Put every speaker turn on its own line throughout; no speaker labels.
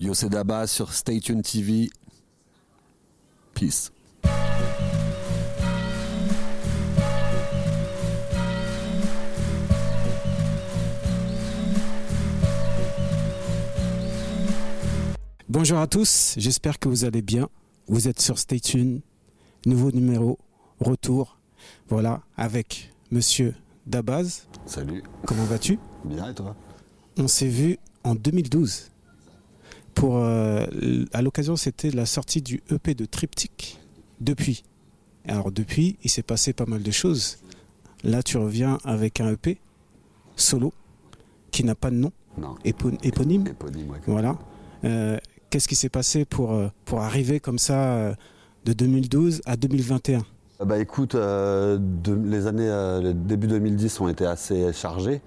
Yo, c'est Daba sur Stay Tuned TV. Peace.
Bonjour à tous, j'espère que vous allez bien. Vous êtes sur Stay Tuned, nouveau numéro, retour. Voilà, avec monsieur Dabaz.
Salut.
Comment vas-tu?
Bien et toi?
On s'est vu en 2012. Pour, euh, à l'occasion, c'était la sortie du EP de Triptych. Depuis. Alors depuis, il s'est passé pas mal de choses. Là, tu reviens avec un EP solo qui n'a pas de nom,
Non.
éponyme.
Éponyme, ouais.
Voilà. Euh, Qu'est-ce qui s'est passé pour, euh, pour arriver comme ça de 2012 à 2021
Ah Bah écoute, euh, de- les années, euh, début 2010 ont été assez chargés,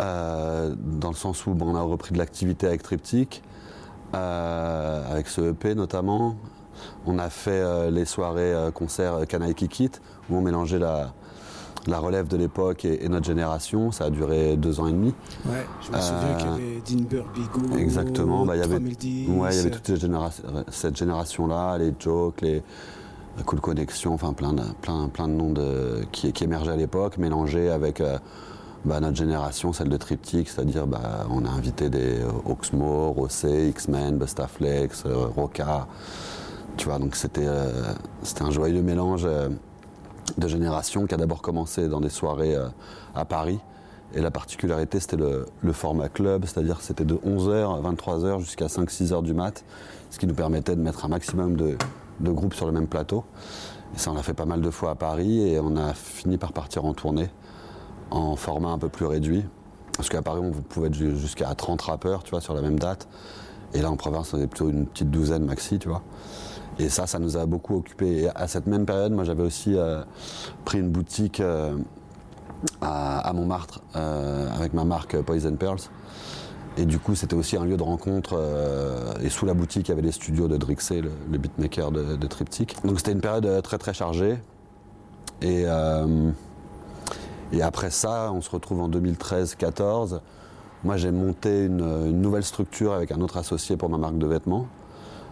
euh, dans le sens où bon, on a repris de l'activité avec Triptych, avec ce EP notamment. On a fait euh, les soirées euh, concerts euh, Canaille Kikit, où on mélangeait la, la relève de l'époque et, et notre génération. Ça a duré deux ans et demi.
Ouais, je me
Euh,
souviens qu'il y avait Dean Burbigo,
Exactement, bah, il y avait-
3010.
Ouais, il y avait toute cette, généra- cette génération-là, les jokes, les Cool Connection, enfin plein de, plein, plein de noms de, qui, qui émergeaient à l'époque, mélangés avec euh, bah, notre génération, celle de Triptych, c'est-à-dire bah, on a invité des euh, Oxmo, Rossé, X-Men, Bustaflex, euh, Roca, tu vois, donc c'était euh, un joyeux mélange de générations qui a d'abord commencé dans des soirées à Paris. Et la particularité, c'était le, format club, c'est-à-dire c'était de 11h à 23h jusqu'à 5-6h du mat, ce qui nous permettait de mettre un maximum de, de groupes sur le même plateau. Ça, on a fait pas mal de fois à Paris et on a fini par partir en tournée en format un peu plus réduit. Parce qu'à Paris, on pouvait être ju- jusqu'à 30 rappeurs, tu vois, sur la même date. Et là, en province, on est plutôt une petite douzaine maxi, tu vois. Et ça, ça nous a beaucoup occupé. Et à cette même période, moi, j'avais aussi euh, pris une boutique euh, à, Montmartre euh, avec ma marque Poison Pearls. Et du coup, c'était aussi un lieu de rencontre. et sous la boutique, il y avait les studios de Drixé, le, beatmaker de, de Triptych. Donc c'était une période très très chargée. Et, et après ça, on se retrouve en 2013-14. Moi, j'ai monté une, nouvelle structure avec un autre associé pour ma marque de vêtements.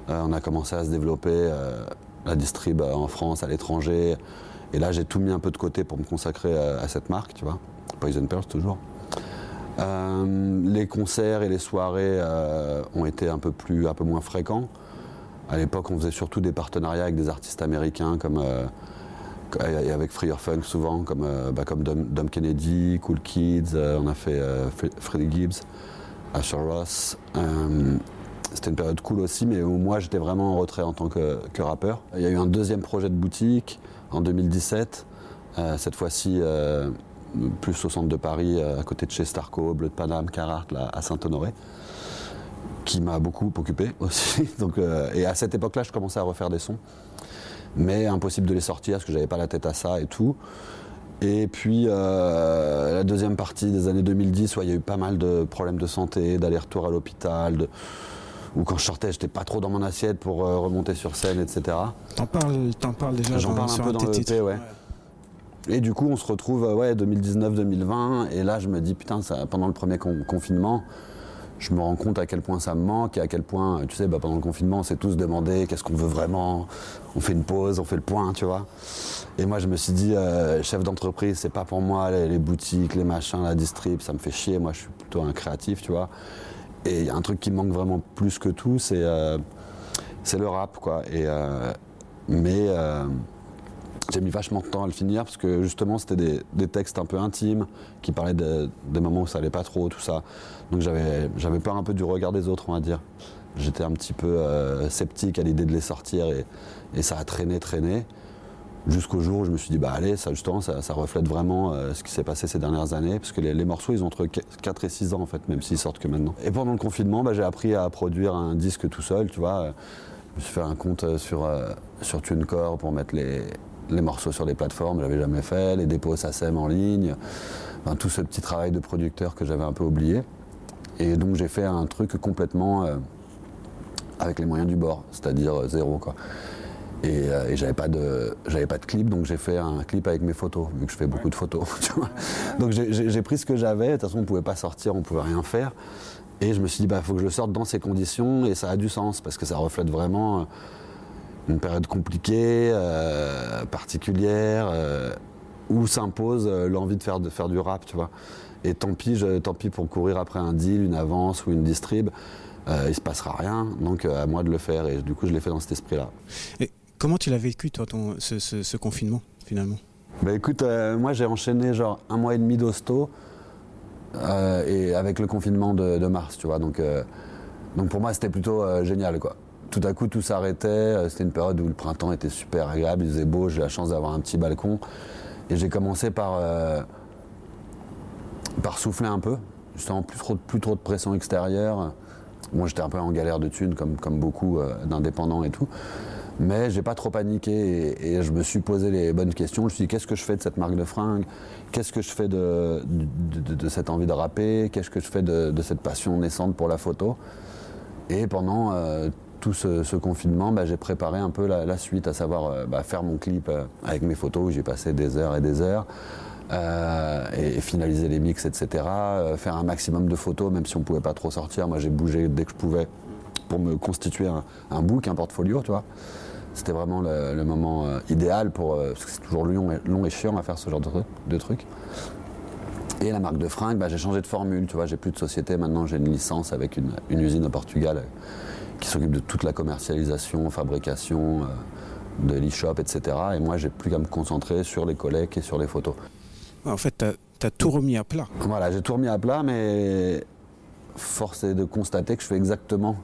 Euh, on a commencé à se développer euh, la distrib euh, en France, à l'étranger. Et là, j'ai tout mis un peu de côté pour me consacrer à, à cette marque, tu vois. Poison Pearls, toujours. Euh, les concerts et les soirées euh, ont été un peu, plus, un peu moins fréquents. À l'époque, on faisait surtout des partenariats avec des artistes américains comme, euh, et avec Freer Funk souvent, comme, euh, bah, comme Dom, Kennedy, Cool Kids, euh, on a fait euh, Fre- Freddie Gibbs, Asher Ross. Euh, c'était une période cool aussi, mais où moi j'étais vraiment en retrait en tant que, rappeur. Il y a eu un deuxième projet de boutique en 2017, euh, cette fois-ci euh, plus au centre de Paris, euh, à côté de chez Starco, Bleu de Paname, Carhartt, là, à Saint-Honoré, qui m'a beaucoup occupé aussi. Donc, euh, et à cette époque-là, je commençais à refaire des sons, mais impossible de les sortir parce que j'avais pas la tête à ça et tout. Et puis euh, la deuxième partie des années 2010, ouais, il y a eu pas mal de problèmes de santé, d'aller-retour à l'hôpital, de- ou quand je sortais, j'étais pas trop dans mon assiette pour euh, remonter sur scène, etc.
T'en parles, t'en parles déjà
J'en parle un peu dans le. EP, ouais. Et du coup, on se retrouve, euh, ouais, 2019-2020, et là, je me dis, putain, ça, pendant le premier con- confinement, je me rends compte à quel point ça me manque, et à quel point, tu sais, bah, pendant le confinement, on s'est tous demandé qu'est-ce qu'on veut vraiment, on fait une pause, on fait le point, tu vois. Et moi, je me suis dit, euh, chef d'entreprise, c'est pas pour moi, les, boutiques, les machins, la distrib, ça me fait chier, moi, je suis plutôt un créatif, tu vois. Et il y a un truc qui me manque vraiment plus que tout, c'est euh, le rap, quoi. Et, euh, mais euh, j'ai mis vachement de temps à le finir parce que justement c'était des, des textes un peu intimes qui parlaient de- des moments où ça allait pas trop, tout ça. Donc j'avais peur un peu du regard des autres, on va dire. J'étais un petit peu euh, sceptique à l'idée de les sortir et, et ça a traîné, traîné. Jusqu'au jour où je me suis dit, bah allez, ça justement, ça, reflète vraiment euh, ce qui s'est passé ces dernières années, parce que les, morceaux, ils ont entre 4 et 6 ans, en fait, même s'ils sortent que maintenant. Et pendant le confinement, bah, j'ai appris à produire un disque tout seul, tu vois. Je me suis fait un compte euh, sur, sur TuneCore pour mettre les, les morceaux sur les plateformes, je l'avais jamais fait, les dépôts SACEM en ligne, tout ce petit travail de producteur que j'avais un peu oublié. Et donc j'ai fait un truc complètement euh, avec les moyens du bord, c'est-à-dire euh, zéro, quoi. Et, euh, et j'avais pas de j'avais pas de clip donc j'ai fait un clip avec mes photos vu que je fais beaucoup de photos donc j'ai- pris ce que j'avais de toute façon on pouvait pas sortir on pouvait rien faire Et je me suis dit, bah, faut que je le sorte dans ces conditions, et ça a du sens, parce que ça reflète vraiment euh, une période compliquée, euh, particulière, euh, où s'impose l'envie de faire, de faire du rap, tu vois. Et tant pis, je, tant pis pour courir après un deal, une avance ou une distrib, il se passera rien, donc à moi de le faire, et du coup je l'ai fait dans cet esprit-là.
Et comment tu l'as vécu, toi, ton, ce, confinement, finalement?
Bah écoute, moi j'ai enchaîné genre un mois et demi d'hosto, euh, et avec le confinement de, mars, tu vois. Donc, euh, donc pour moi, c'était plutôt euh, génial, quoi. Tout à coup, tout s'arrêtait. C'était une période où le printemps était super agréable, il faisait beau. J'ai la chance d'avoir un petit balcon. Et j'ai commencé par, par souffler un peu, justement plus trop, plus de pression extérieure. Moi, j'étais un peu en galère de thunes, comme, beaucoup d'indépendants et tout. Mais j'ai pas trop paniqué et, je me suis posé les bonnes questions. Je me suis dit qu'est-ce que je fais de cette marque de fringues? Qu'est-ce que je fais de, cette envie de rapper? Qu'est-ce que je fais de, cette passion naissante pour la photo? Et pendant euh, tout ce, confinement, bah, j'ai préparé un peu la, suite, à savoir euh, bah, faire mon clip euh, avec mes photos où j'ai passé des heures et des heures. et, finaliser les mix, etc. faire un maximum de photos, même si on ne pouvait pas trop sortir. Moi, j'ai bougé dès que je pouvais pour me constituer un, un book, un portfolio, tu vois. C'était vraiment le, moment euh, idéal pour. Euh, parce que c'est toujours long et, long et, chiant à faire ce genre de, trucs. Et la marque de fringues, bah, j'ai changé de formule, tu vois, j'ai plus de société, maintenant j'ai une licence avec une, usine au Portugal euh, qui s'occupe de toute la commercialisation, fabrication, de l'e-shop, etc. Et moi, j'ai plus qu'à me concentrer sur les collègues et sur les photos.
En fait, tu as, tout remis à plat.
Voilà, j'ai tout remis à plat, mais force est de constater que je fais exactement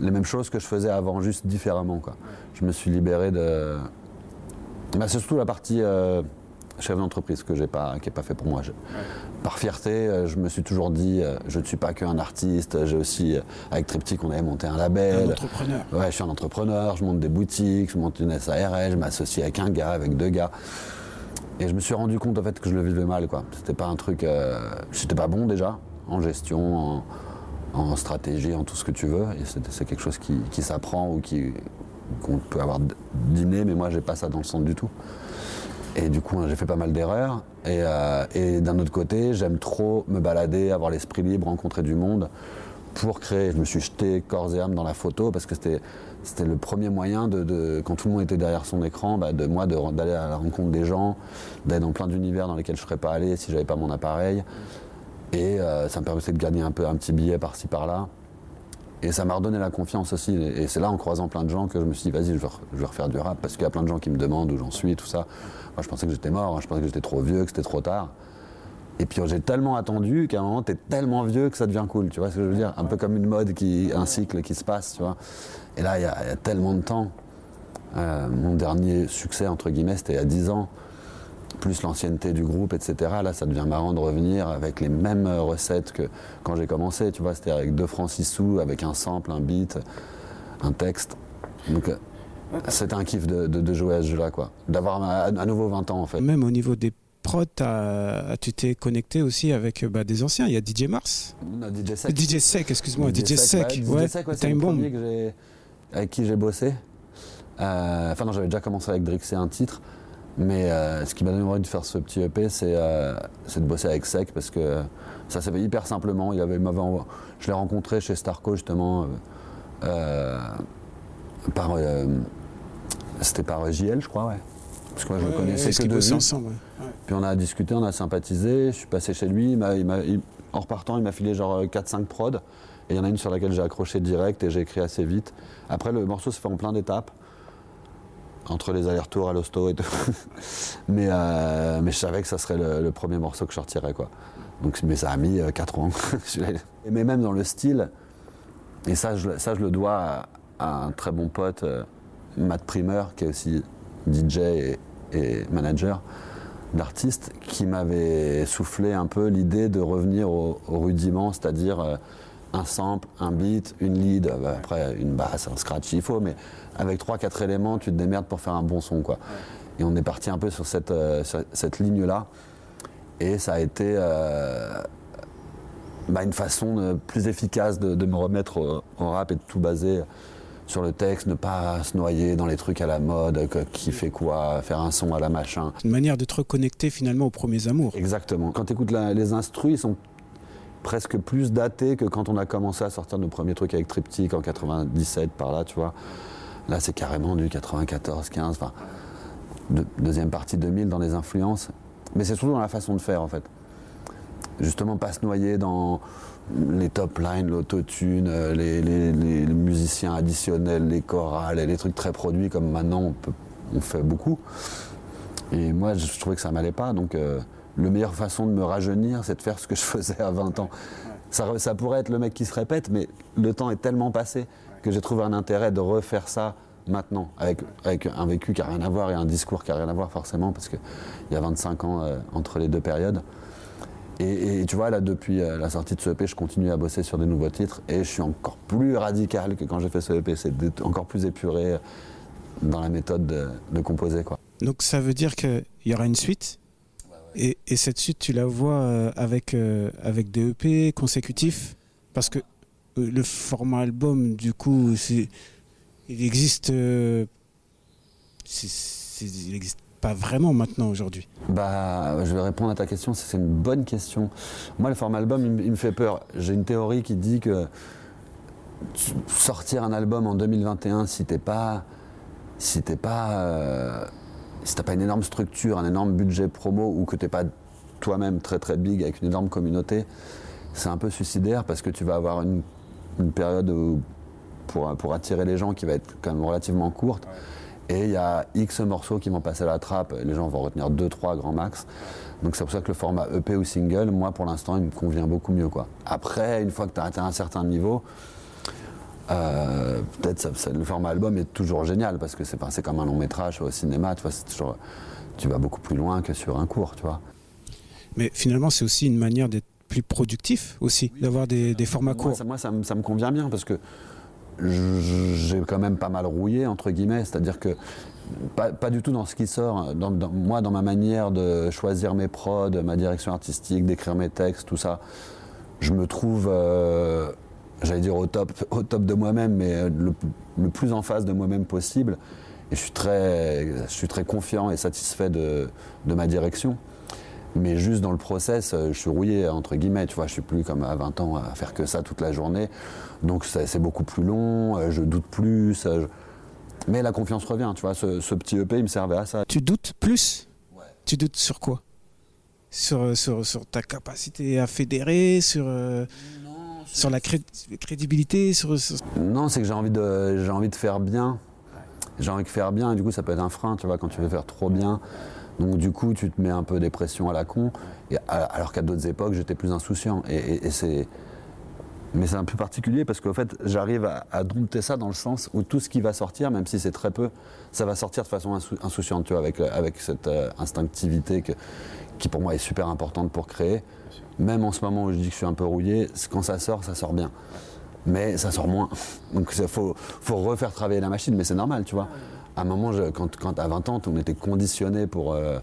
les mêmes choses que je faisais avant, juste différemment. Quoi. Je me suis libéré de. Bah, c'est surtout la partie euh, chef d'entreprise que j'ai pas, qui n'est pas fait pour moi. Par fierté, euh, je me suis toujours dit, euh, je ne suis pas qu'un artiste. J'ai aussi, avec Triptyque, on avait monté un label.
Un entrepreneur.
Ouais, je suis un entrepreneur. Je monte des boutiques, je monte une SARL, je m'associe avec un gars, avec deux gars. Et je me suis rendu compte en fait que je le vivais mal. Quoi. C'était pas un truc. J'étais pas bon déjà en gestion, en en stratégie, en tout ce que tu veux. Et c'est quelque chose qui, s'apprend ou qu'on peut avoir dîné, mais moi j'ai pas ça dans le sang du tout. Et du coup, j'ai fait pas mal d'erreurs. Et, euh, d'un autre côté, j'aime trop me balader, avoir l'esprit libre, rencontrer du monde pour créer. Je me suis jeté corps et âme dans la photo parce que c'était le premier moyen de, quand tout le monde était derrière son écran, bah, de moi d'aller à la rencontre des gens, d'aller dans plein d'univers dans lesquels je ne serais pas allé si j'avais pas mon appareil. Et euh, ça me permettait de gagner un peu un petit billet par-ci par-là. Et ça m'a redonné la confiance aussi. Et c'est là, en croisant plein de gens, que je me suis dit, vas-y, je, vais refaire du rap. Parce qu'il y a plein de gens qui me demandent où j'en suis, tout ça. Moi, je pensais que j'étais mort, hein. je pensais que j'étais trop vieux, que c'était trop tard. Et puis j'ai tellement attendu qu'à un moment, t'es tellement vieux que ça devient cool. Tu vois ce que je veux dire? Un peu comme une mode, qui, un cycle qui se passe, tu vois. Et là, il y, a tellement de temps. Euh, mon dernier succès, entre guillemets, c'était il y a 10 ans plus l'ancienneté du groupe, etc. Là, ça devient marrant de revenir avec les mêmes recettes que quand j'ai commencé. Tu vois, c'était avec 2 francs 6 sous, avec un sample, un beat, un texte. Donc, euh, c'était un kiff de, jouer à ce jeu-là, quoi. D'avoir à, nouveau 20 ans, en fait.
Même au niveau des prods, tu t'es connecté aussi avec bah, des anciens. Il y a DJ Mars.
Non, DJ Sec.
DJ Sec, excuse-moi. DJ, Sec.
ouais, Time Bomb. avec qui j'ai bossé. Euh, enfin, non, j'avais déjà commencé avec Drix et un titre. Mais euh, ce qui m'a donné envie de faire ce petit EP, euh, c'est de bosser avec Sec parce que ça s'est fait hyper simplement. Il avait, je l'ai rencontré chez Starco justement. Euh, par, c'était par JL, je crois, ouais. Parce que moi, je le connaissais que de
ensemble.
Puis on a discuté, on a sympathisé. Je suis passé chez lui. en repartant, il m'a filé genre 4-5 prods. Et il y en a une sur laquelle j'ai accroché direct et j'ai écrit assez vite. Après, le morceau se fait en plein d'étapes entre les allers-retours à l'hosto et tout. mais, euh, mais je savais que ça serait le, premier morceau que je sortirais. Quoi. Donc, mais ça a mis 4 euh, ans. mais même dans le style, et ça je, le dois à, un très bon pote, euh, Matt Primer, qui est aussi DJ et, manager d'artiste, qui m'avait soufflé un peu l'idée de revenir au, rudiment, c'est-à-dire un sample, un beat, une lead, après une basse, un scratch, il faut, mais avec 3-4 éléments, tu te démerdes pour faire un bon son. Quoi. Et on est parti un peu sur cette, euh, cette ligne-là. Et ça a été euh, bah, une façon plus efficace de, me remettre au, rap et de tout baser sur le texte, ne pas se noyer dans les trucs à la mode, qui fait quoi, faire un son à la machin.
Une manière d'être connecté finalement aux premiers amours.
Exactement. Quand tu écoutes les instrus, ils sont presque plus daté que quand on a commencé à sortir nos premiers trucs avec Triptyque en 97 par là, tu vois. Là, c'est carrément du 94, 15, enfin, deuxième partie 2000 dans les influences. Mais c'est surtout dans la façon de faire, en fait. Justement, pas se noyer dans les top lines, l'autotune, euh, les, les, musiciens additionnels, les chorales, les trucs très produits comme maintenant on, fait beaucoup. Et moi, je trouvais que ça m'allait pas. Donc, euh, la meilleure façon de me rajeunir, c'est de faire ce que je faisais à 20 ans. Ça, pourrait être le mec qui se répète, mais le temps est tellement passé que j'ai trouvé un intérêt de refaire ça maintenant, avec, avec un vécu qui n'a rien à voir et un discours qui n'a rien à voir forcément, parce qu'il y a 25 ans euh, entre les deux périodes. Et, tu vois, là, depuis euh, la sortie de ce EP, je continue à bosser sur des nouveaux titres et je suis encore plus radical que quand j'ai fait ce EP. C'est encore plus épuré dans la méthode de, composer. Quoi.
Donc ça veut dire qu'il y aura une suite? Et, cette suite, tu la vois euh, avec, avec des EP consécutifs Parce que le format album, du coup, il existe. Euh, il n'existe pas vraiment maintenant aujourd'hui
Bah, je vais répondre à ta question. C'est une bonne question. Moi, le format album, il, me fait peur. J'ai une théorie qui dit que sortir un album en 2021, si t'es pas, si t'es pas, euh, si t'as pas une énorme structure, un énorme budget promo, ou que t'es pas toi-même très très big avec une énorme communauté, c'est un peu suicidaire parce que tu vas avoir une, période où pour, attirer les gens qui va être quand même relativement courte. Et il y a X morceaux qui vont passer à la trappe, les gens vont retenir 2-3 grands max. Donc c'est pour ça que le format EP ou single, moi pour l'instant, il me convient beaucoup mieux. Quoi. Après, une fois que tu as atteint un certain niveau, euh, peut-être le format album est toujours génial parce que c'est comme un long métrage au cinéma, tu vois, toujours, tu vas beaucoup plus loin que sur un cours, tu vois.
Mais finalement, c'est aussi une manière d'être plus productif aussi, d'avoir des, formats courts.
Moi, ça, ça, me convient bien parce que j'ai quand même pas mal rouillé, entre guillemets, c'est-à-dire que pas, du tout dans ce qui sort. Dans, moi, dans ma manière de choisir mes prods, ma direction artistique, d'écrire mes textes, tout ça, je me trouve, euh, j'allais dire au top, au top de moi-même, mais le, plus en face de moi-même possible. Et je suis très, je suis très confiant et satisfait de, de ma direction. Mais juste dans le process, euh, je suis rouillé, entre guillemets, tu vois, je suis plus comme à 20 ans à faire que ça toute la journée. Donc c'est beaucoup plus long, euh, je doute plus. Euh, mais la confiance revient, tu vois, ce, petit EP, il me servait à ça.
Tu doutes plus Tu doutes sur quoi? Sur, sur, sur, ta capacité à fédérer, sur, sur la crédibilité sur,
Non, c'est que j'ai envie, de, envie de faire bien. J'ai envie de faire bien, et du coup, ça peut être un frein, tu vois, quand tu veux faire trop bien. Donc du coup, tu te mets un peu des pressions à la con, et, alors qu'à d'autres époques, j'étais plus insouciant. Et, c'est... Mais c'est un peu particulier parce qu'en fait, j'arrive à, dompter ça dans le sens où tout ce qui va sortir, même si c'est très peu, ça va sortir de façon insouciante, tu vois, avec, avec cette euh, instinctivité qui pour moi est super importante pour créer. Même en ce moment où je dis que je suis un peu rouillé, quand ça sort, ça sort bien. Mais ça sort moins. Donc il faut, faut refaire travailler la machine, mais c'est normal, tu vois à un moment, quand, quand, à 20 ans, on était conditionné pour, euh,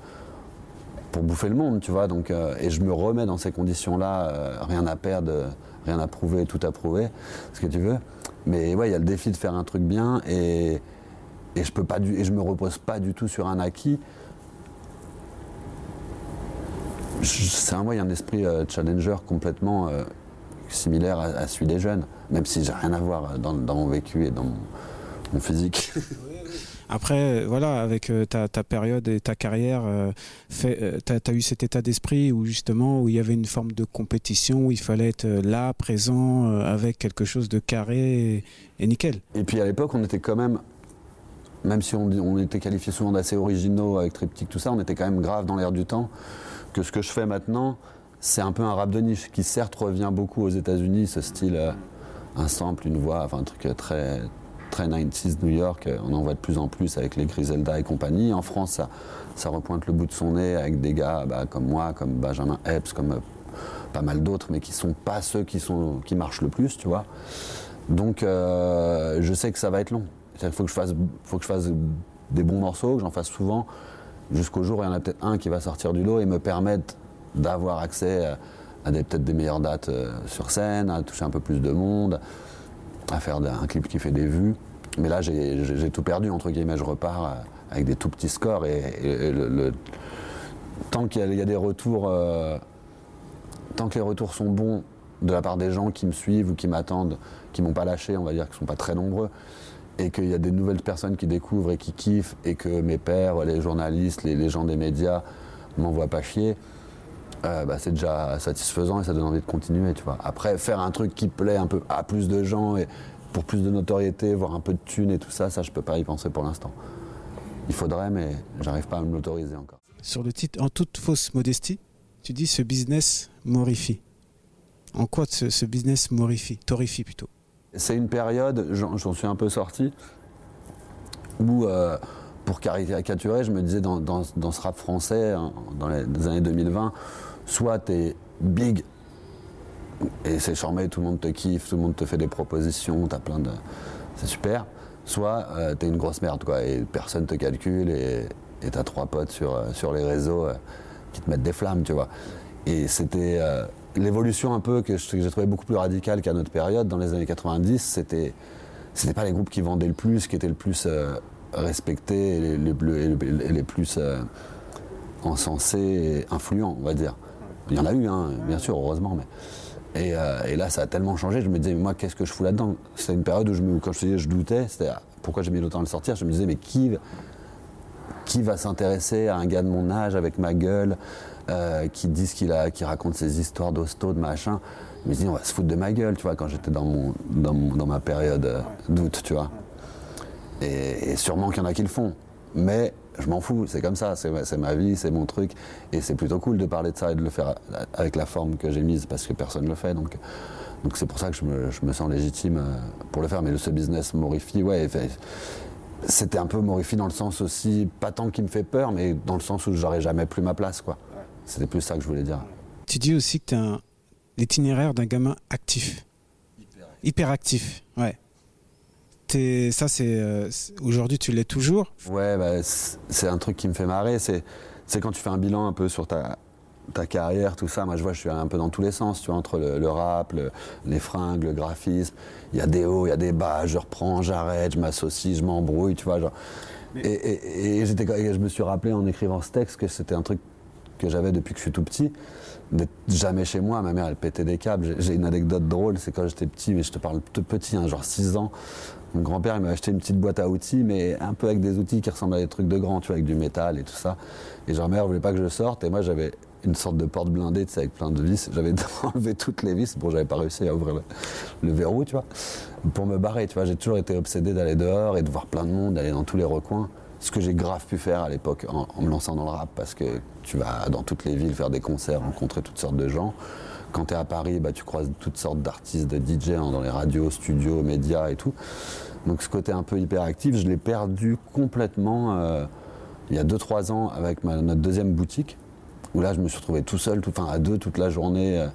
pour bouffer le monde, tu vois. Donc, euh, et je me remets dans ces conditions-là, euh, rien à perdre, rien à prouver, tout à prouver, ce que tu veux. Mais ouais, il y a le défi de faire un truc bien et, et je peux pas du, me repose pas du tout sur un acquis. C'est un, un esprit challenger complètement similaire à, celui des jeunes, même si j'ai rien à voir dans, mon vécu et dans mon physique.
Après, voilà, avec euh, ta, période et ta carrière, euh, euh, tu as, eu cet état d'esprit où justement, où il y avait une forme de compétition, où il fallait être là, présent, avec quelque chose de carré et, nickel.
Et puis à l'époque, on était quand même, même si on, était qualifié souvent d'assez originaux avec Triptyque, tout ça, on était quand même grave dans l'air du temps. Que ce que je fais maintenant, c'est un peu un rap de niche qui certes revient beaucoup aux États-Unis, ce style, un sample, une voix, enfin un truc très très 90s New York, euh, on en voit de plus en plus avec les Griselda et compagnie. En France, ça, repointe le bout de son nez avec des gars bah, comme moi, comme Benjamin Epps, comme euh, pas mal d'autres, mais qui sont pas ceux qui, sont, qui marchent le plus, tu vois. Donc euh, je sais que ça va être long. Il faut que je fasse, faut que je fasse des bons morceaux, que j'en fasse souvent, jusqu'au jour où il y en a peut-être un qui va sortir du lot et me permettre d'avoir accès à, peut-être des meilleures dates sur scène, à toucher un peu plus de monde, à faire un clip qui fait des vues. Mais là, j'ai tout perdu, entre guillemets. Je repars euh, avec des tout petits scores. Et, tant qu'il y, a des retours, euh, tant que les retours sont bons de la part des gens qui me suivent ou qui m'attendent, qui m'ont pas lâché, on va dire, qui sont pas très nombreux, et qu'il y a des nouvelles personnes qui découvrent et qui kiffent, et que mes pères, les journalistes, les, gens des médias m'envoient pas chier, euh, bah, c'est déjà satisfaisant et ça donne envie de continuer, tu vois. Après, faire un truc qui plaît un peu à plus de gens et pour plus de notoriété, voir un peu de thunes et tout ça, ça je peux pas y penser pour l'instant. Il faudrait, mais j'arrive pas à me l'autoriser encore.
Sur le titre En toute fausse modestie, tu dis ce business morifie. En quoi ce, business morifie, torifie plutôt?
C'est une période, j'en suis un peu sorti, où euh, pour caricaturer, je me disais dans, ce rap français, hein, dans les années 2020, soit tu es big et c'est charmé, tout le monde te kiffe, tout le monde te fait des propositions, t'as plein de. C'est super. Soit euh, t'es une grosse merde, quoi, et personne te calcule et t'as trois potes sur, euh, sur les réseaux qui te mettent des flammes, tu vois. Et c'était l'évolution un peu que j'ai trouvé beaucoup plus radicale qu'à notre période, dans les années 90, c'était c'était pas les groupes qui vendaient le plus, qui étaient le plus euh, respectés les, les, plus euh, encensés et influents, on va dire. Il y en a eu, hein, bien sûr, heureusement, mais. Et, euh, et, là, ça a tellement changé. Je me disais, mais moi, qu'est-ce que je fous là-dedans? C'était une période où, je me, quand je, je doutais, c'était pourquoi j'ai mis le temps à le sortir? Je me disais, mais qui, qui va s'intéresser à un gars de mon âge avec ma gueule euh, qui disent qu'il a, qui raconte ses histoires d'hosto, de machin? Je me dis, on va se foutre de ma gueule, tu vois, quand j'étais dans, mon, dans, ma période euh, d'août, tu vois. Et, sûrement qu'il y en a qui le font. Mais je m'en fous, c'est comme ça, c'est ma vie, c'est mon truc. Et c'est plutôt cool de parler de ça et de le faire avec la forme que j'ai mise parce que personne ne le fait. Donc donc c'est pour ça que je me, je me, sens légitime euh, pour le faire. Mais ce business morifie, ouais, c'était un peu morifie dans le sens aussi, pas tant qu'il me fait peur, mais dans le sens où j'aurais jamais plus ma place, quoi. C'était plus ça que je voulais dire.
Tu dis aussi que tu as l'itinéraire d'un gamin actif. Hyperactif. ouais. Ça, euh, c'est aujourd'hui, tu l'es toujours?
Ouais, bah, c'est un truc qui me fait marrer. C'est quand tu fais un bilan un peu sur ta, ta carrière, tout ça. Moi, je vois, je suis un peu dans tous les sens, tu vois, entre le, rap, les fringues, le graphisme. Il y a des hauts, il y a des bas. Je reprends, j'arrête, je m'associe, je m'embrouille, tu vois. Genre. Et, et, et, je me suis rappelé en écrivant ce texte que c'était un truc que j'avais depuis que je suis tout petit, d'être jamais chez moi. Ma mère, elle pétait des câbles. J'ai une anecdote drôle, c'est quand j'étais petit, mais je te parle tout petit, hein, genre 6 ans. Mon grand-père, il m'a acheté une petite boîte à outils, mais un peu avec des outils qui ressemblent à des trucs de grands, tu vois, avec du métal et tout ça. Et genre, ma mère voulait pas que je sorte, et moi, j'avais une sorte de porte blindée, tu sais, avec plein de vis. J'avais enlevé toutes les vis. Bon, j'avais pas réussi à ouvrir le, verrou, tu vois, pour me barrer, tu vois. J'ai toujours été obsédé d'aller dehors et de voir plein de monde, d'aller dans tous les recoins ce que j'ai grave pu faire à l'époque en, me lançant dans le rap, parce que tu vas dans toutes les villes faire des concerts, rencontrer toutes sortes de gens. Quand tu es à Paris, bah, tu croises toutes sortes d'artistes, de DJ hein, dans les radios, studios, médias et tout. Donc ce côté un peu hyperactif, je l'ai perdu complètement euh, il y a 2-3 ans avec notre deuxième boutique, où là je me suis retrouvé tout seul, enfin à deux toute la journée, euh,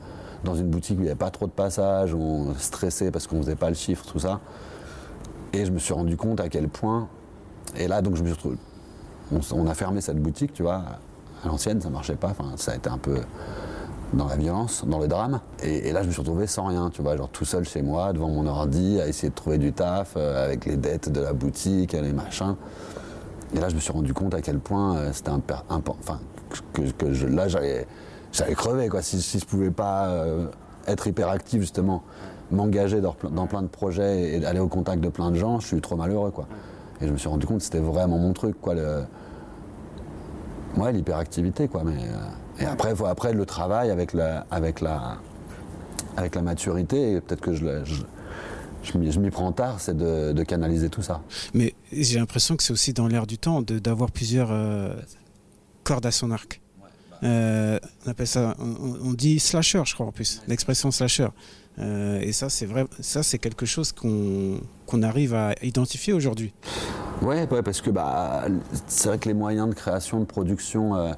dans une boutique où il n'y avait pas trop de passages, on stressait parce qu'on ne faisait pas le chiffre, tout ça. Et je me suis rendu compte à quel point et là, donc, je me suis retrouvé. On, a fermé cette boutique, tu vois. À l'ancienne, ça marchait pas. Enfin, ça a été un peu dans la violence, dans le drame. Et, là, je me suis retrouvé sans rien, tu vois, genre tout seul chez moi, devant mon ordi, à essayer de trouver du taf, euh, avec les dettes de la boutique, les machins. Et là, je me suis rendu compte à quel point euh, c'était un, enfin, que, là, j'allais, crever, quoi. Si, si je pouvais pas euh, être hyperactif, justement, m'engager dans, dans, plein de projets et aller au contact de plein de gens, je suis trop malheureux, quoi. Et je me suis rendu compte que c'était vraiment mon truc, quoi. Le... Ouais, l'hyperactivité, quoi. Mais, euh, Et après, après, le travail avec la, avec la, avec la maturité, peut-être que je, je, je m'y prends tard, c'est de, canaliser tout ça.
Mais j'ai l'impression que c'est aussi dans l'air du temps d'avoir plusieurs euh, cordes à son arc. Euh, on appelle ça, on, dit slasher, je crois en plus, l'expression slasher. Euh, et ça, c'est vrai, ça c'est quelque chose qu'on arrive à identifier aujourd'hui.
Ouais, ouais, parce que bah, c'est vrai que les moyens de création, de production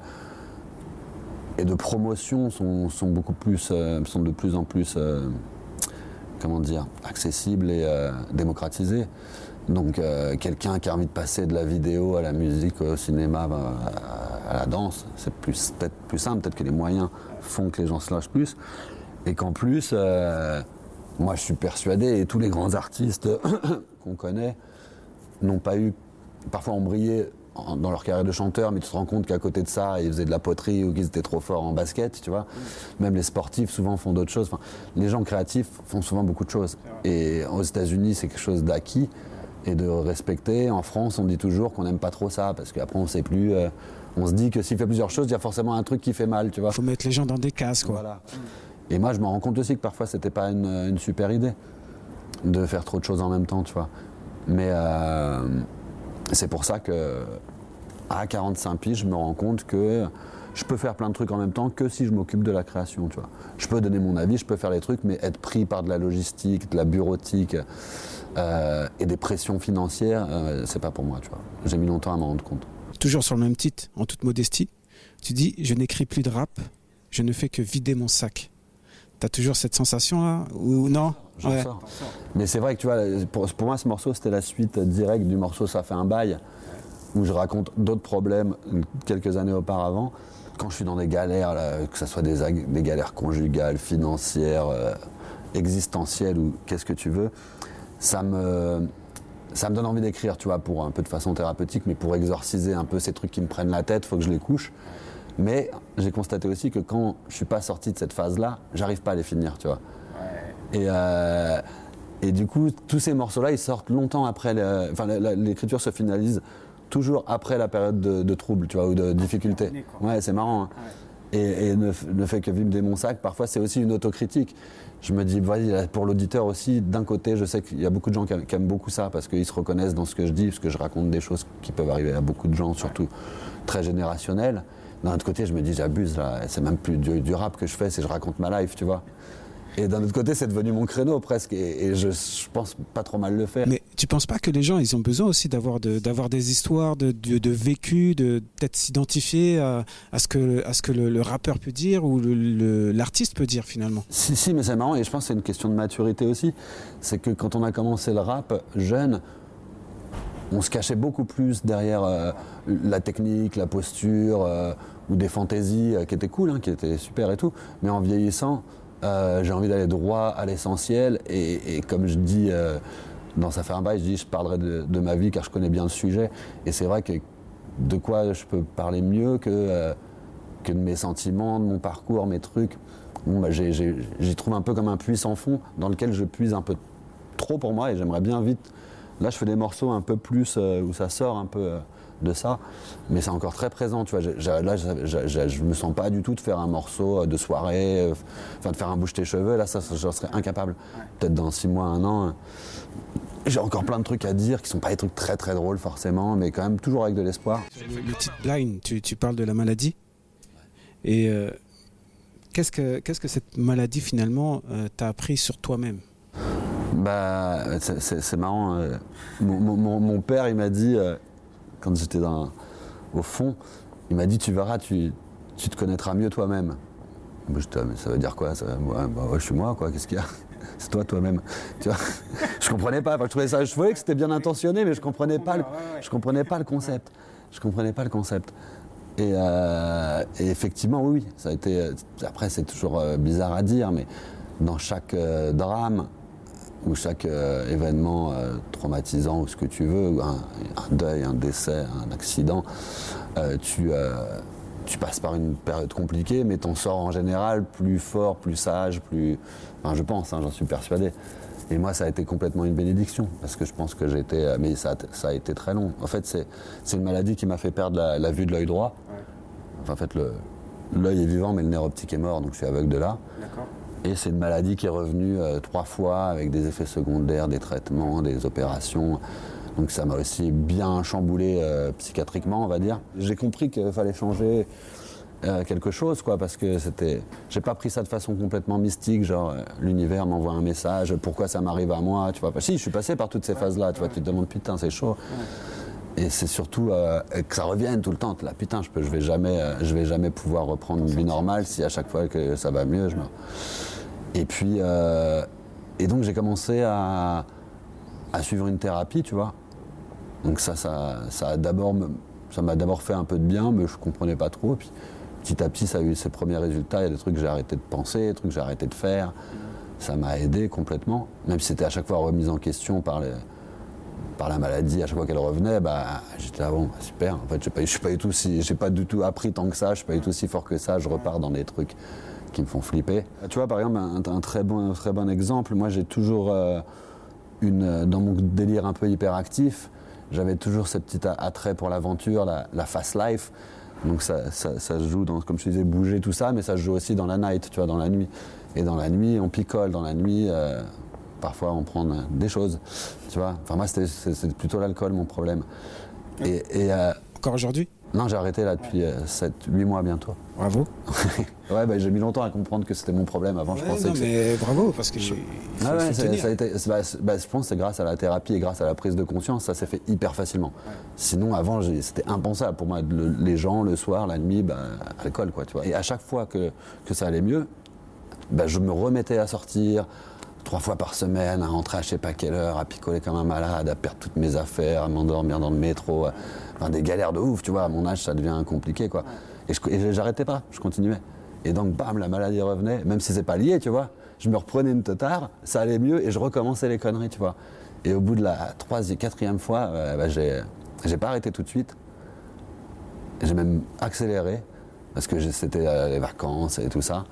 et de promotion sont, beaucoup plus, euh, sont de plus en plus, comment dire, accessibles et démocratisés. Donc quelqu'un qui a envie de passer de la vidéo à la musique, au cinéma, à, la danse, c'est peut-être plus simple, peut-être que les moyens font que les gens se lâchent plus. Et qu'en plus, euh, moi je suis persuadé, et tous les grands artistes qu'on connaît n'ont pas eu, parfois ont brillé dans leur carrière de chanteur, mais tu te rends compte qu'à côté de ça, ils faisaient de la poterie ou qu'ils étaient trop forts en basket, tu vois. Même les sportifs, souvent, font d'autres choses. Enfin, les gens créatifs font souvent beaucoup de choses. Et aux États-Unis, c'est quelque chose d'acquis et de respecter. En France, on dit toujours qu'on n'aime pas trop ça, parce qu'après, on ne sait plus. Euh, on se dit que s'il fait plusieurs choses, il y a forcément un truc qui fait mal, tu vois.
Il faut mettre les gens dans des cases, quoi.
Voilà. Et moi, je me rends compte aussi que parfois, c'était pas une, une, super idée de faire trop de choses en même temps, tu vois. Mais euh, c'est pour ça que à 45 piges, je me rends compte que je peux faire plein de trucs en même temps que si je m'occupe de la création. Je peux donner mon avis, je peux faire les trucs, mais être pris par de la logistique, de la bureautique euh, et des pressions financières, euh, c'est pas pour moi, tu. J'ai mis longtemps à m'en rendre compte.
Toujours sur le même titre, en toute modestie, tu dis Je n'écris plus de rap, je ne fais que vider mon sac. T'as toujours cette sensation-là Ou non?
Ouais. Mais c'est vrai que tu vois, pour, pour moi, ce morceau, c'était la suite directe du morceau Ça fait un bail, où je raconte d'autres problèmes quelques années auparavant. Quand je suis dans des galères, là, que ce soit des, des, galères conjugales, financières, euh, existentielles ou qu'est-ce que tu veux, ça me, ça me donne envie d'écrire, tu vois, pour un peu de façon thérapeutique, mais pour exorciser un peu ces trucs qui me prennent la tête, il faut que je les couche. Mais j'ai constaté aussi que quand je suis pas sorti de cette phase-là, j'arrive pas à les finir, tu vois. Ouais. Et, euh, et du coup, tous ces morceaux-là, ils sortent longtemps après. Enfin, l'écriture se finalise toujours après la période de, de trouble, tu vois, ou de difficulté. Ouais, c'est marrant. Hein. Ouais. Et, et ne, ne, fait que vider mon sac, parfois, c'est aussi une autocritique. Je me dis, vas-y, pour l'auditeur aussi, d'un côté, je sais qu'il y a beaucoup de gens qui, qui aiment beaucoup ça parce qu'ils se reconnaissent dans ce que je dis, parce que je raconte des choses qui peuvent arriver à beaucoup de gens, surtout ouais. très générationnelles. D'un autre côté, je me dis, j'abuse là, c'est même plus du, du, rap que je fais, c'est je raconte ma life, tu vois. Et d'un autre côté, c'est devenu mon créneau presque, et, et je, je, pense pas trop mal le faire.
Mais tu penses pas que les gens, ils ont besoin aussi d'avoir de, d'avoir des histoires, de, de, de vécu, de peut-être s'identifier à, à, ce que, à ce que le, le rappeur peut dire ou l'artiste peut dire finalement?
Si, si, mais c'est marrant, et je pense que c'est une question de maturité aussi. C'est que quand on a commencé le rap jeune, on se cachait beaucoup plus derrière euh, la technique, la posture, euh, ou des fantaisies euh, qui étaient cool, hein, qui étaient super et tout. Mais en vieillissant, j'ai envie d'aller droit à l'essentiel. Et, comme je dis dans Ça fait un bail, je dis je parlerai de, de, ma vie car je connais bien le sujet. Et c'est vrai que de quoi je peux parler mieux que, que de mes sentiments, de mon parcours, mes trucs. Bon, bah, j'y trouve un peu comme un puits sans fond dans lequel je puise un peu trop pour moi et j'aimerais bien vite Là, je fais des morceaux un peu plus euh, où ça sort un peu euh, de ça, mais c'est encore très présent. Tu vois, j ai, j ai, là, je me sens pas du tout de faire un morceau de soirée, enfin de faire un bouche tes cheveux. Là, ça, je serais incapable. Ouais. Peut-être dans six mois, un an. J'ai encore plein de trucs à dire qui sont pas des trucs très très drôles forcément, mais quand même toujours avec de l'espoir.
Le, le titre Blind, tu, tu, parles de la maladie. Et euh, qu'est-ce que qu'est-ce que cette maladie finalement euh, t'a appris sur toi-même?
Bah, c'est marrant. Euh, mon, mon, mon, père, il m'a dit, euh, quand j'étais au fond, il m'a dit Tu verras, tu, tu te connaîtras mieux toi-même. Bah, mais ça veut dire quoi ça, ouais, bah, ouais, Je suis moi, quoi. Qu'est-ce qu'il y a? C'est toi, toi-même. Tu vois? Je comprenais pas. Enfin, je trouvais ça. Je voyais que c'était bien intentionné, mais je comprenais pas. Le, je comprenais pas le concept. Je comprenais pas le concept. Et, euh, et effectivement, oui, ça a été. Après, c'est toujours bizarre à dire, mais dans chaque euh, drame, ou chaque euh, événement euh, traumatisant ou ce que tu veux, un, un, deuil, un décès, un accident, euh, tu, tu, passes par une période compliquée, mais t'en sors en général plus fort, plus sage, plus. Enfin, je pense, hein, j'en suis persuadé. Et moi, ça a été complètement une bénédiction, parce que je pense que été. Mais ça, ça, a été très long. En fait, c'est une maladie qui m'a fait perdre la, la vue de l'œil droit. Enfin, en fait, l'œil est vivant, mais le nerf optique est mort, donc je suis aveugle de là. Et c'est une maladie qui est revenue euh, trois fois avec des effets secondaires, des traitements, des opérations. Donc ça m'a aussi bien chamboulé euh, psychiatriquement, on va dire. J'ai compris qu'il fallait changer euh, quelque chose, quoi, parce que c'était. J'ai pas pris ça de façon complètement mystique, genre euh, l'univers m'envoie un message, pourquoi ça m'arrive à moi, tu vois. Si, je suis passé par toutes ces ouais, phases-là, tu vois, tu te demandes putain, c'est chaud. Ouais. Et c'est surtout euh, que ça revienne tout le temps. Là, putain, je, peux, je vais jamais, je vais jamais pouvoir reprendre une vie normale si à chaque fois que ça va mieux, je me. Et puis, euh, et donc j'ai commencé à, à, suivre une thérapie, tu vois. Donc ça, ça, ça a d'abord, ça m'a d'abord fait un peu de bien, mais je comprenais pas trop. Puis petit à petit, ça a eu ses premiers résultats. Il y a des trucs que j'ai arrêté de penser, des trucs que j'ai arrêté de faire. Ça m'a aidé complètement, même si c'était à chaque fois remis en question par les, par la maladie, à chaque fois qu'elle revenait, bah, j'étais là, bon, bah, super. En fait, je suis pas du tout pas du tout appris tant que ça, je suis pas du tout si fort que ça, je repars dans des trucs qui me font flipper. Tu vois, par exemple, un, très, bon, très bon exemple, moi j'ai toujours euh, une, dans mon délire un peu hyperactif, j'avais toujours ce petit attrait pour l'aventure, la, fast life. Donc ça, ça, se joue dans, comme je disais, bouger, tout ça, mais ça se joue aussi dans la night, tu vois, dans la nuit. Et dans la nuit, on picole, dans la nuit, euh, parfois on prend des choses, tu vois. Enfin moi, c'est plutôt l'alcool, mon problème.
Et, euh, Encore aujourd'hui?
Non, j'ai arrêté là depuis 7, euh, 8 mois bientôt.
Bravo.
ouais, bah, j'ai mis longtemps à comprendre que c'était mon problème. Avant, je pensais
non, mais bravo, parce que je
ah ouais, ça, a été, bah, bah, je pense que c'est grâce à la thérapie et grâce à la prise de conscience, ça s'est fait hyper facilement. Sinon, avant, c'était impensable pour moi. les gens, le soir, la nuit, bah, alcool, quoi, tu vois. Et à chaque fois que, que ça allait mieux, bah, je me remettais à sortir, trois fois par semaine, à rentrer à je sais pas quelle heure, à picoler comme un malade, à perdre toutes mes affaires, à m'endormir dans le métro. Enfin, des galères de ouf, tu vois. À mon âge, ça devient compliqué, quoi. Et, j'arrêtais pas, je continuais. Et donc, bam, la maladie revenait, même si c'est pas lié, tu vois. Je me reprenais une totard, ça allait mieux et je recommençais les conneries, tu vois. Et au bout de la troisième, quatrième fois, euh, bah, j'ai, j'ai pas arrêté tout de suite. J'ai même accéléré parce que c'était euh, les vacances et tout ça.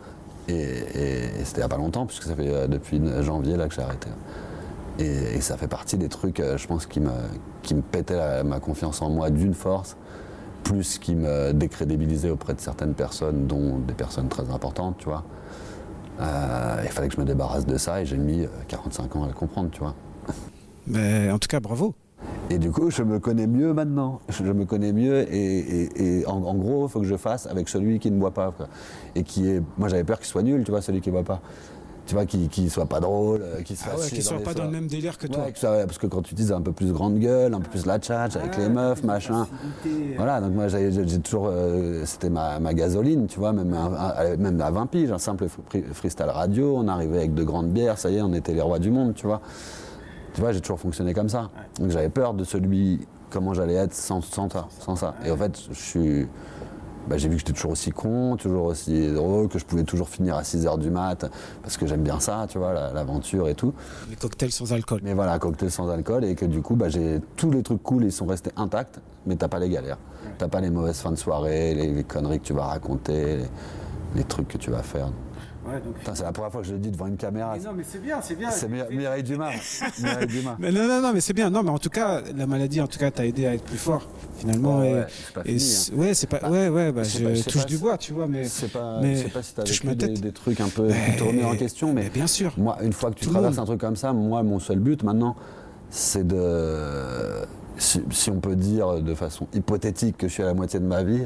Et, c'était il n'y a pas longtemps, puisque ça fait euh, depuis janvier là, que j'ai arrêté. Et, ça fait partie des trucs, euh, je pense, qui me, qui me pétaient ma confiance en moi d'une force, plus qui me décrédibilisait auprès de certaines personnes, dont des personnes très importantes, tu vois. Euh, il fallait que je me débarrasse de ça et j'ai mis 45 ans à le comprendre, tu vois.
Mais en tout cas, bravo.
Et du coup, je me connais mieux maintenant. Je me connais mieux et, en, gros, il faut que je fasse avec celui qui ne boit pas. Et qui est. Moi, j'avais peur qu'il soit nul, tu vois, celui qui ne boit pas. Tu vois, qu'il ne soit pas drôle, euh, qu'il
ah ouais, soit pas dans le même délire que toi.
parce que quand tu dis un peu plus grande gueule, un peu plus la tchatch avec les meufs, machin. Voilà, donc moi, j'ai toujours. Euh, c'était ma, gasoline, tu vois, même, à, même à 20 piges, un simple freestyle radio, on arrivait avec de grandes bières, ça y est, on était les rois du monde, tu vois. Tu vois, j'ai toujours fonctionné comme ça. Donc j'avais peur de celui, comment j'allais être sans, sans, ça, sans ça. Et en fait, je suis. Bah, j'ai vu que j'étais toujours aussi con, toujours aussi drôle, que je pouvais toujours finir à 6 h du mat, parce que j'aime bien ça, tu vois, l'aventure et tout.
Les cocktails sans alcool.
Mais voilà, cocktails sans alcool, et que du coup, bah, j'ai tous les trucs cool, ils sont restés intacts, mais t'as pas les galères. T'as pas les mauvaises fins de soirée, les, conneries que tu vas raconter, les trucs que tu vas faire c'est la première fois que je le dis devant une caméra.
non, mais c'est bien, c'est bien.
C'est Mireille Dumas.
Dumas. Mais non, non, non, mais c'est bien. Non, mais en tout cas, la maladie, en tout cas, t'a aidé à être plus fort, finalement.
ouais, et,
hein. ouais, c'est pas, bah, ouais, ouais, bah, je touche du bois, tu vois, mais.
C'est pas, mais sais pas si t'as vécu des, des, trucs un peu tournés en question, mais,
bien sûr.
Moi, une fois que tu traverses un truc comme ça, moi, mon seul but maintenant, c'est de si, on peut dire de façon hypothétique que je suis à la moitié de ma vie,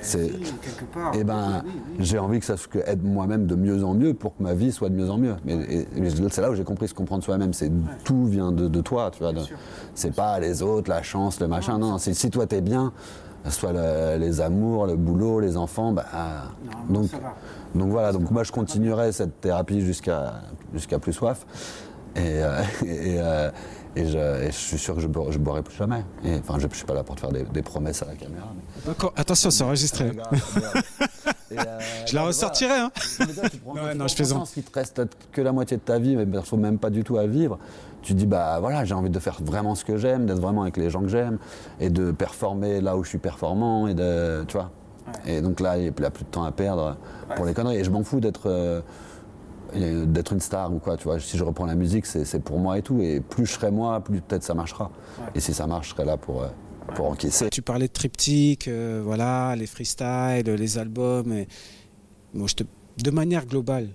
c'est,
eh ben, j'ai envie que ça aide moi-même de mieux en mieux pour que ma vie soit de mieux en mieux. Mais, c'est là où j'ai compris se comprendre soi-même. C'est tout vient de, toi, tu vois. c'est pas les autres, la chance, le machin. Non, c'est si toi t'es bien, soit les amours, le boulot, les enfants, bah, donc, donc voilà. Donc moi je continuerai cette thérapie jusqu'à jusqu'à plus soif. Et, euh, euh, et je, suis sûr que je ne boirai plus jamais. Et, enfin, je ne suis pas là pour te faire des, promesses à la caméra.
D'accord, attention, c'est enregistré. Euh, je la ressortirai. Hein.
tu prends, non, non, je plaisante. qu'il te reste que la moitié de ta vie, mais ne même pas du tout à vivre. Tu dis, bah voilà, j'ai envie de faire vraiment ce que j'aime, d'être vraiment avec les gens que j'aime, et de performer là où je suis performant, et de, tu vois. Et donc là, il n'y a plus de temps à perdre pour les conneries. Et je m'en fous d'être. Euh, d'être une star ou quoi, tu vois. Si je reprends la musique, c'est pour moi et tout. Et plus je serai moi, plus peut-être ça marchera. Et si ça marche, je serai là pour, euh, pour encaisser.
Tu parlais de triptyque, euh, voilà, les freestyles, les albums. Et... Bon, je te... De manière globale,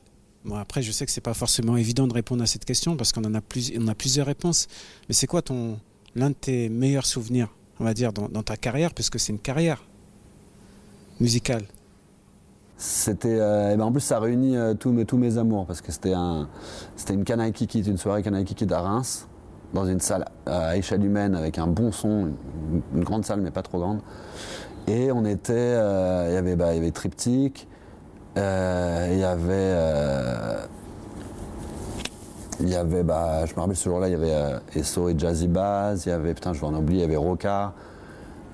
bon, après, je sais que c'est pas forcément évident de répondre à cette question parce qu'on en a, plus... On a plusieurs réponses. Mais c'est quoi ton l'un de tes meilleurs souvenirs, on va dire, dans, dans ta carrière, puisque c'est une carrière musicale
c'était, euh, ben en plus, ça réunit euh, tous, mes, tous mes amours parce que c'était c'était une canaille kikit, une soirée canaille kikit à Reims, dans une salle à échelle humaine avec un bon son, une, grande salle mais pas trop grande. Et on était, euh, il y avait, bah, il y avait Triptyque, il y avait, il y avait, bah, je me rappelle ce jour-là, il y avait Esso et Jazzy Bass, il y avait, putain, je vais en oublier, il y avait Roca.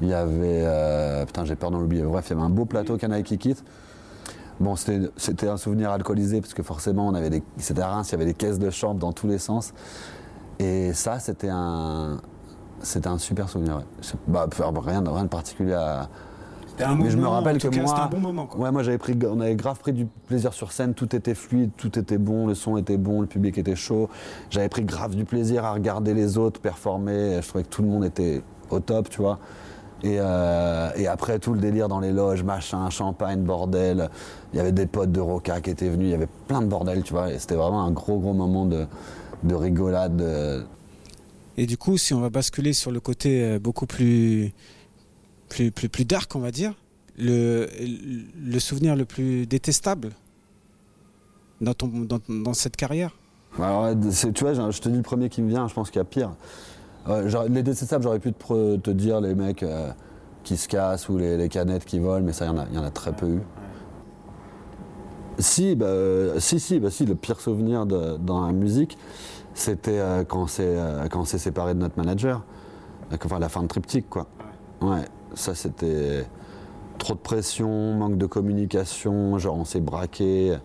Il y avait, putain, j'ai peur d'en oublier. Bref, il y avait un beau plateau Canaille Kikit. Bon, c'était un souvenir alcoolisé, parce que forcément, on avait des, c'était à Reims, il y avait des caisses de chambre dans tous les sens. Et ça, c'était un, C'était un super souvenir. ouais. Bah, rien, de- rien de particulier à.
C'était un
Mais je me
moment,
rappelle
en tout
que
cas,
moi-
C'était un bon moment. Quoi.
Ouais, moi j'avais pris, on avait grave pris du plaisir sur scène, tout était fluide, tout était bon, le son était bon, le public était chaud. J'avais pris grave du plaisir à regarder les autres performer, je trouvais que tout le monde était au top, tu vois. Et, euh, et après tout le délire dans les loges, machin, champagne, bordel, il y avait des potes de Roca qui étaient venus, il y avait plein de bordel, tu vois, et c'était vraiment un gros gros moment de, de rigolade. de-
Et du coup, si on va basculer sur le côté euh, beaucoup plus, plus, plus, plus dark, on va dire, le, le souvenir le plus détestable dans, ton, dans, dans cette carrière?
Alors, c'est- tu vois, je te dis le premier qui me vient, je pense qu'il y a pire. Les détestables, j'aurais pu te, dire les mecs euh, qui se cassent ou les, les canettes qui volent, mais ça, il y, en a- il y en a très peu eu. Si, bah, euh, si, si, bah, si, le pire souvenir de- dans la musique, c'était euh, quand on s'est euh, séparé de notre manager, enfin la fin de triptyque, quoi. Ouais, ça c'était trop de pression, manque de communication, genre on s'est braqué.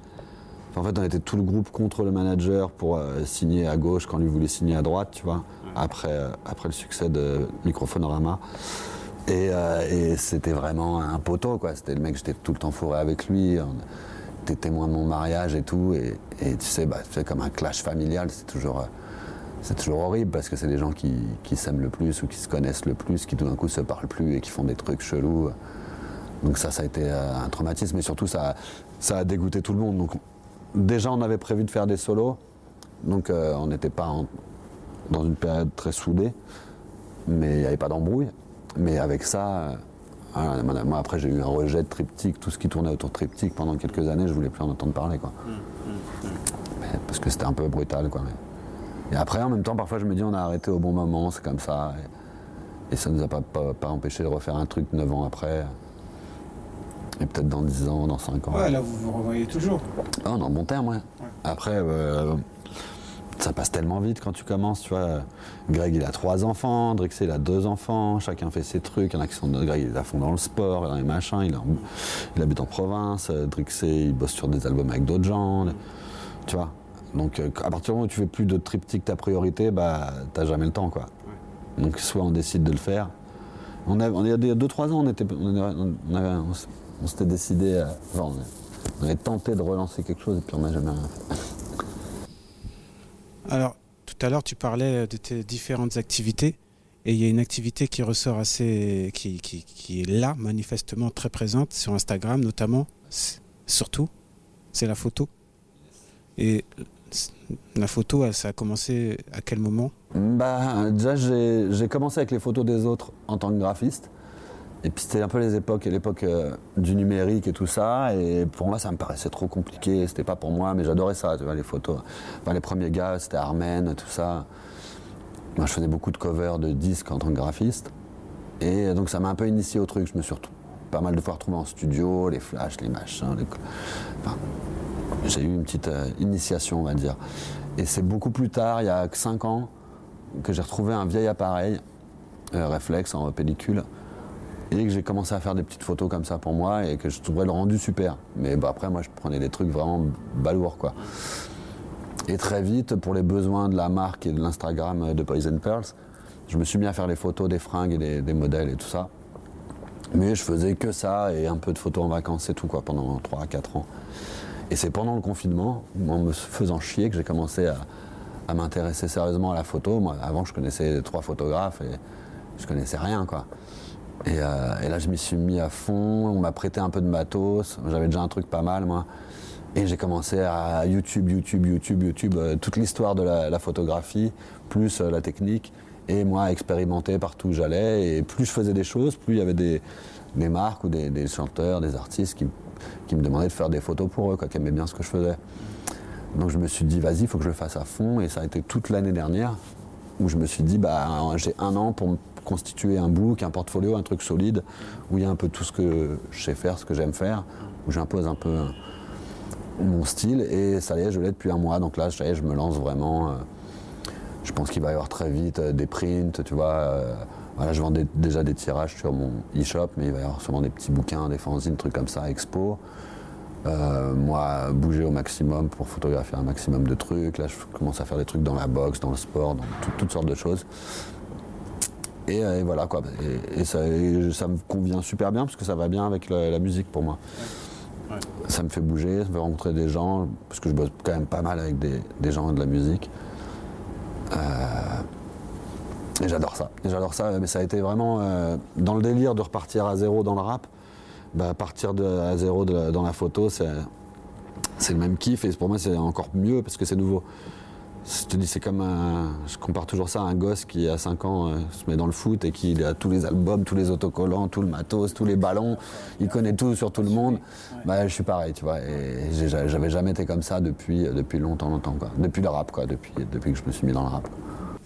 Enfin, en fait, on était tout le groupe contre le manager pour signer à gauche quand lui voulait signer à droite, tu vois, après, euh, après le succès de Microphonorama. Et, euh, et c'était vraiment un poteau, quoi. C'était le mec, j'étais tout le temps fourré avec lui. Était témoin de mon mariage et tout. Et, et tu sais, bah, c'est comme un clash familial, c'est toujours. euh, c'est toujours horrible parce que c'est des gens qui, s'aiment le plus ou qui se connaissent le plus, qui tout d'un coup se parlent plus et qui font des trucs chelous. Donc ça, ça a été un traumatisme, mais surtout ça, a- dégoûté tout le monde. Donc déjà, on avait prévu de faire des solos, donc on n'était pas en- dans une période très soudée, mais il n'y avait pas d'embrouille. Mais avec ça, euh, voilà, moi après j'ai eu un rejet de triptyque, tout ce qui tournait autour de triptyque pendant quelques années, je voulais plus en entendre parler, quoi. Mais parce que c'était un peu brutal, quoi. Et après, en même temps, parfois je me dis on a arrêté au bon moment, c'est comme ça. Et, et ça nous a pas, pas, pas empêché de refaire un truc 9 ans après. Et peut-être dans 10 ans, dans 5 ans.
là, vous vous revoyez toujours.
Ah, on est en bon terme, ouais. Après, euh, ça passe tellement vite quand tu commences, tu vois. Greg, il a trois enfants, Drixé, il a deux enfants, chacun fait ses trucs. Il y en a qui sont. Greg, il est à fond dans le sport, dans les machins, il, est en- il habite en province. euh, Drixé, il bosse sur des albums avec d'autres gens. Tu vois. Donc, euh, à partir du moment où tu fais plus de triptyque ta priorité, bah, t'as jamais le temps, quoi. Donc, soit on décide de le faire. On a, on a- il y a 2-3 ans, on, était, on, s'était décidé. à- enfin, on avait tenté de relancer quelque chose et puis on n'a jamais rien fait.
Alors, tout à l'heure, tu parlais de tes différentes activités. Et il y a une activité qui ressort assez. qui, est là, manifestement très présente sur Instagram, notamment, surtout, c'est la photo. Et la photo, ça a commencé à quel moment?
Bah, déjà, j'ai commencé avec les photos des autres en tant que graphiste. Et puis c'était un peu les époques, l'époque euh, du numérique et tout ça. Et pour moi, ça me paraissait trop compliqué. C'était pas pour moi, mais j'adorais ça, tu vois, les photos. Enfin, les premiers gars, c'était Armen, tout ça. Moi, je faisais beaucoup de covers de disques en tant que graphiste. Et donc, ça m'a un peu initié au truc. Je me suis pas mal de fois retrouvé en studio, les flashs, les machins. j'ai eu une petite euh, initiation, on va dire. Et c'est beaucoup plus tard, il y a 5 ans, que j'ai retrouvé un vieil appareil, euh, en pellicule, et que j'ai commencé à faire des petites photos comme ça pour moi et que je trouvais le rendu super. Mais bah, après, moi, je prenais des trucs vraiment balourds, quoi. Et très vite, pour les besoins de la marque et de l'Instagram de Poison Pearls, je me suis mis à faire les photos des fringues et des, modèles et tout ça. Mais je faisais que ça et un peu de photos en vacances, c'est tout, quoi, pendant 3 à 4 ans. Et c'est pendant le confinement, en me faisant chier, que j'ai commencé à, à m'intéresser sérieusement à la photo. Moi, avant, je connaissais trois photographes et je connaissais rien, quoi. Et, euh, et là, je m'y suis mis à fond. On m'a prêté un peu de matos. J'avais déjà un truc pas mal, moi. Et j'ai commencé à YouTube, YouTube, YouTube, YouTube, euh, toute l'histoire de la, photographie, plus euh, la technique. Et moi, à expérimenter partout où j'allais. Et plus je faisais des choses, plus il y avait des, marques ou des, des chanteurs, des artistes qui, qui me demandaient de faire des photos pour eux, quoi, qui aimaient bien ce que je faisais. Donc je me suis dit, vas-y, il faut que je le fasse à fond. Et ça a été toute l'année dernière où je me suis dit, bah, j'ai un an pour constituer un book, un portfolio, un truc solide, où il y a un peu tout ce que je sais faire, ce que j'aime faire, où j'impose un peu euh, mon style. Et ça y est, je l'ai depuis un mois. Donc là, ça y est, je me lance vraiment. euh, je pense qu'il va y avoir très vite euh, des prints, tu vois. voilà, je vends déjà des tirages sur mon e-shop, mais il va y avoir sûrement des petits bouquins, des fanzines, trucs comme ça, expo. Moi, bouger au maximum pour photographier un maximum de trucs. Là, je commence à faire des trucs dans la boxe, dans le sport, dans tout- toutes sortes de choses. Et, euh, et voilà quoi. Et, et ça, ça me convient super bien parce que ça va bien avec la, la musique pour moi.
Ouais.
Ça me fait bouger, ça me fait rencontrer des gens, parce que je bosse quand même pas mal avec des, des gens de la musique. Euh, et j'adore ça. J'adore ça, mais ça a été vraiment euh, dans le délire de repartir à zéro dans le rap. Bah, partir de, à zéro de dans la photo, c'est le même kiff et pour moi c'est encore mieux parce que c'est nouveau. Je te dis, c'est comme un. Je compare toujours ça à un gosse qui, à 5 ans, euh, se met dans le foot et qui a tous les albums, tous les autocollants, tout le matos, tous les ballons. Il connaît tout sur tout le monde. Bah, je suis pareil, tu vois. Et j'avais jamais été comme ça depuis, depuis longtemps, longtemps, quoi. Depuis le rap, quoi. Depuis, depuis que je me suis mis dans le rap.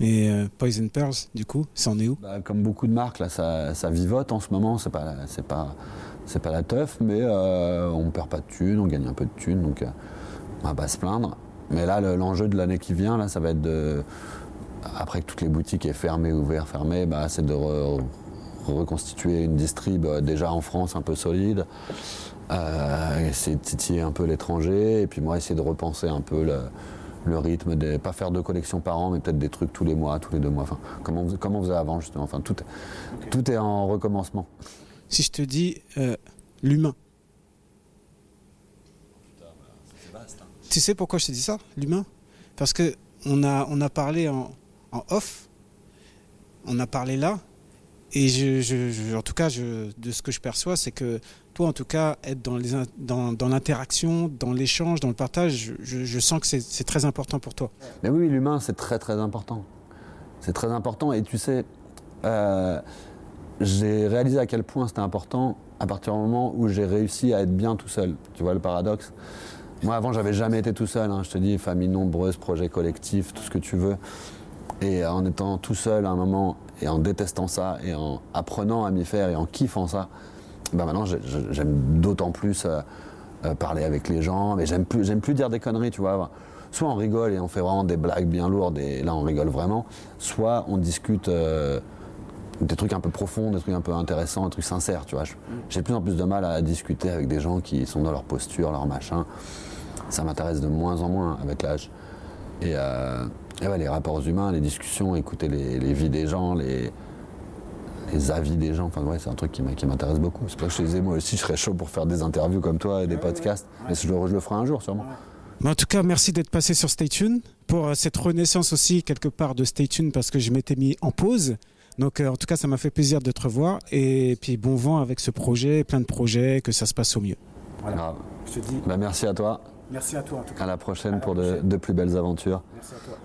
Et euh, Poison Pearls, du coup, ça en est où?
Bah, comme beaucoup de marques, là, ça, ça vivote en ce moment. C'est pas, c'est pas, c'est pas la teuf, mais euh, on perd pas de thunes, on gagne un peu de thunes, donc euh, on va pas se plaindre. Mais là, le- l'enjeu de l'année qui vient, là, ça va être de, après que toutes les boutiques aient fermé, ouvert, fermé, bah, c'est de re- reconstituer une distrib euh, déjà en France un peu solide, euh, essayer de titiller un peu l'étranger, et puis moi essayer de repenser un peu le, le rythme, des, pas faire deux collections par an, mais peut-être des trucs tous les mois, tous les deux mois. Enfin, comment, on faisait- comment on faisait avant justement. Enfin, tout, est- tout est en recommencement.
Si je te dis euh, l'humain. Tu sais pourquoi je te dis ça, l'humain? Parce que on a, on a parlé en, en off, on a parlé là, et je, en tout cas, de ce que je perçois, c'est que toi, en tout cas, être dans, dans, dans l'interaction, dans l'échange, dans le partage, je, je sens que c'est c'est très important pour toi.
Mais oui, l'humain, c'est très très important. C'est très important. Et tu sais, euh, j'ai réalisé à quel point c'était important à partir du moment où j'ai réussi à être bien tout seul. Tu vois le paradoxe? Moi, avant, j'avais jamais été tout seul. hein. Je te dis, famille nombreuse, projet collectif, tout ce que tu veux. Et en étant tout seul à un moment, et en détestant ça, et en apprenant à m'y faire, et en kiffant ça, ben maintenant, j'ai- j'ai- j'aime d'autant plus euh, euh, parler avec les gens, mais j'aime plus, plus dire des conneries, tu vois. Soit on rigole et on fait vraiment des blagues bien lourdes, et là on rigole vraiment, soit on discute euh, des trucs un peu profonds, des trucs un peu intéressants, des trucs sincères, tu vois. J'ai de plus en plus de mal à discuter avec des gens qui sont dans leur posture, leur machin. Ça m'intéresse de moins en moins avec l'âge. Et, euh, et ouais, les rapports humains, les discussions, écouter les, les vies des gens, les, les avis des gens, enfin ouais, c'est un truc qui m'intéresse beaucoup. C'est pour ça que je te disais, moi aussi, je serais chaud pour faire des interviews comme toi et des podcasts. Mais je, le- je le ferai un jour, sûrement.
Mais en tout cas, merci d'être passé sur Stay Tune pour euh, cette renaissance aussi quelque part de Stay Tune parce que je m'étais mis en pause. Donc euh, en tout cas, ça m'a fait plaisir de te revoir et puis bon vent avec ce projet, plein de projets, que ça se passe au mieux.
Voilà.
Grave.
Je te dis
Bah, merci à toi.
Merci à toi en tout cas.
À la prochaine
À la
pour de, de plus belles aventures.
Merci à toi.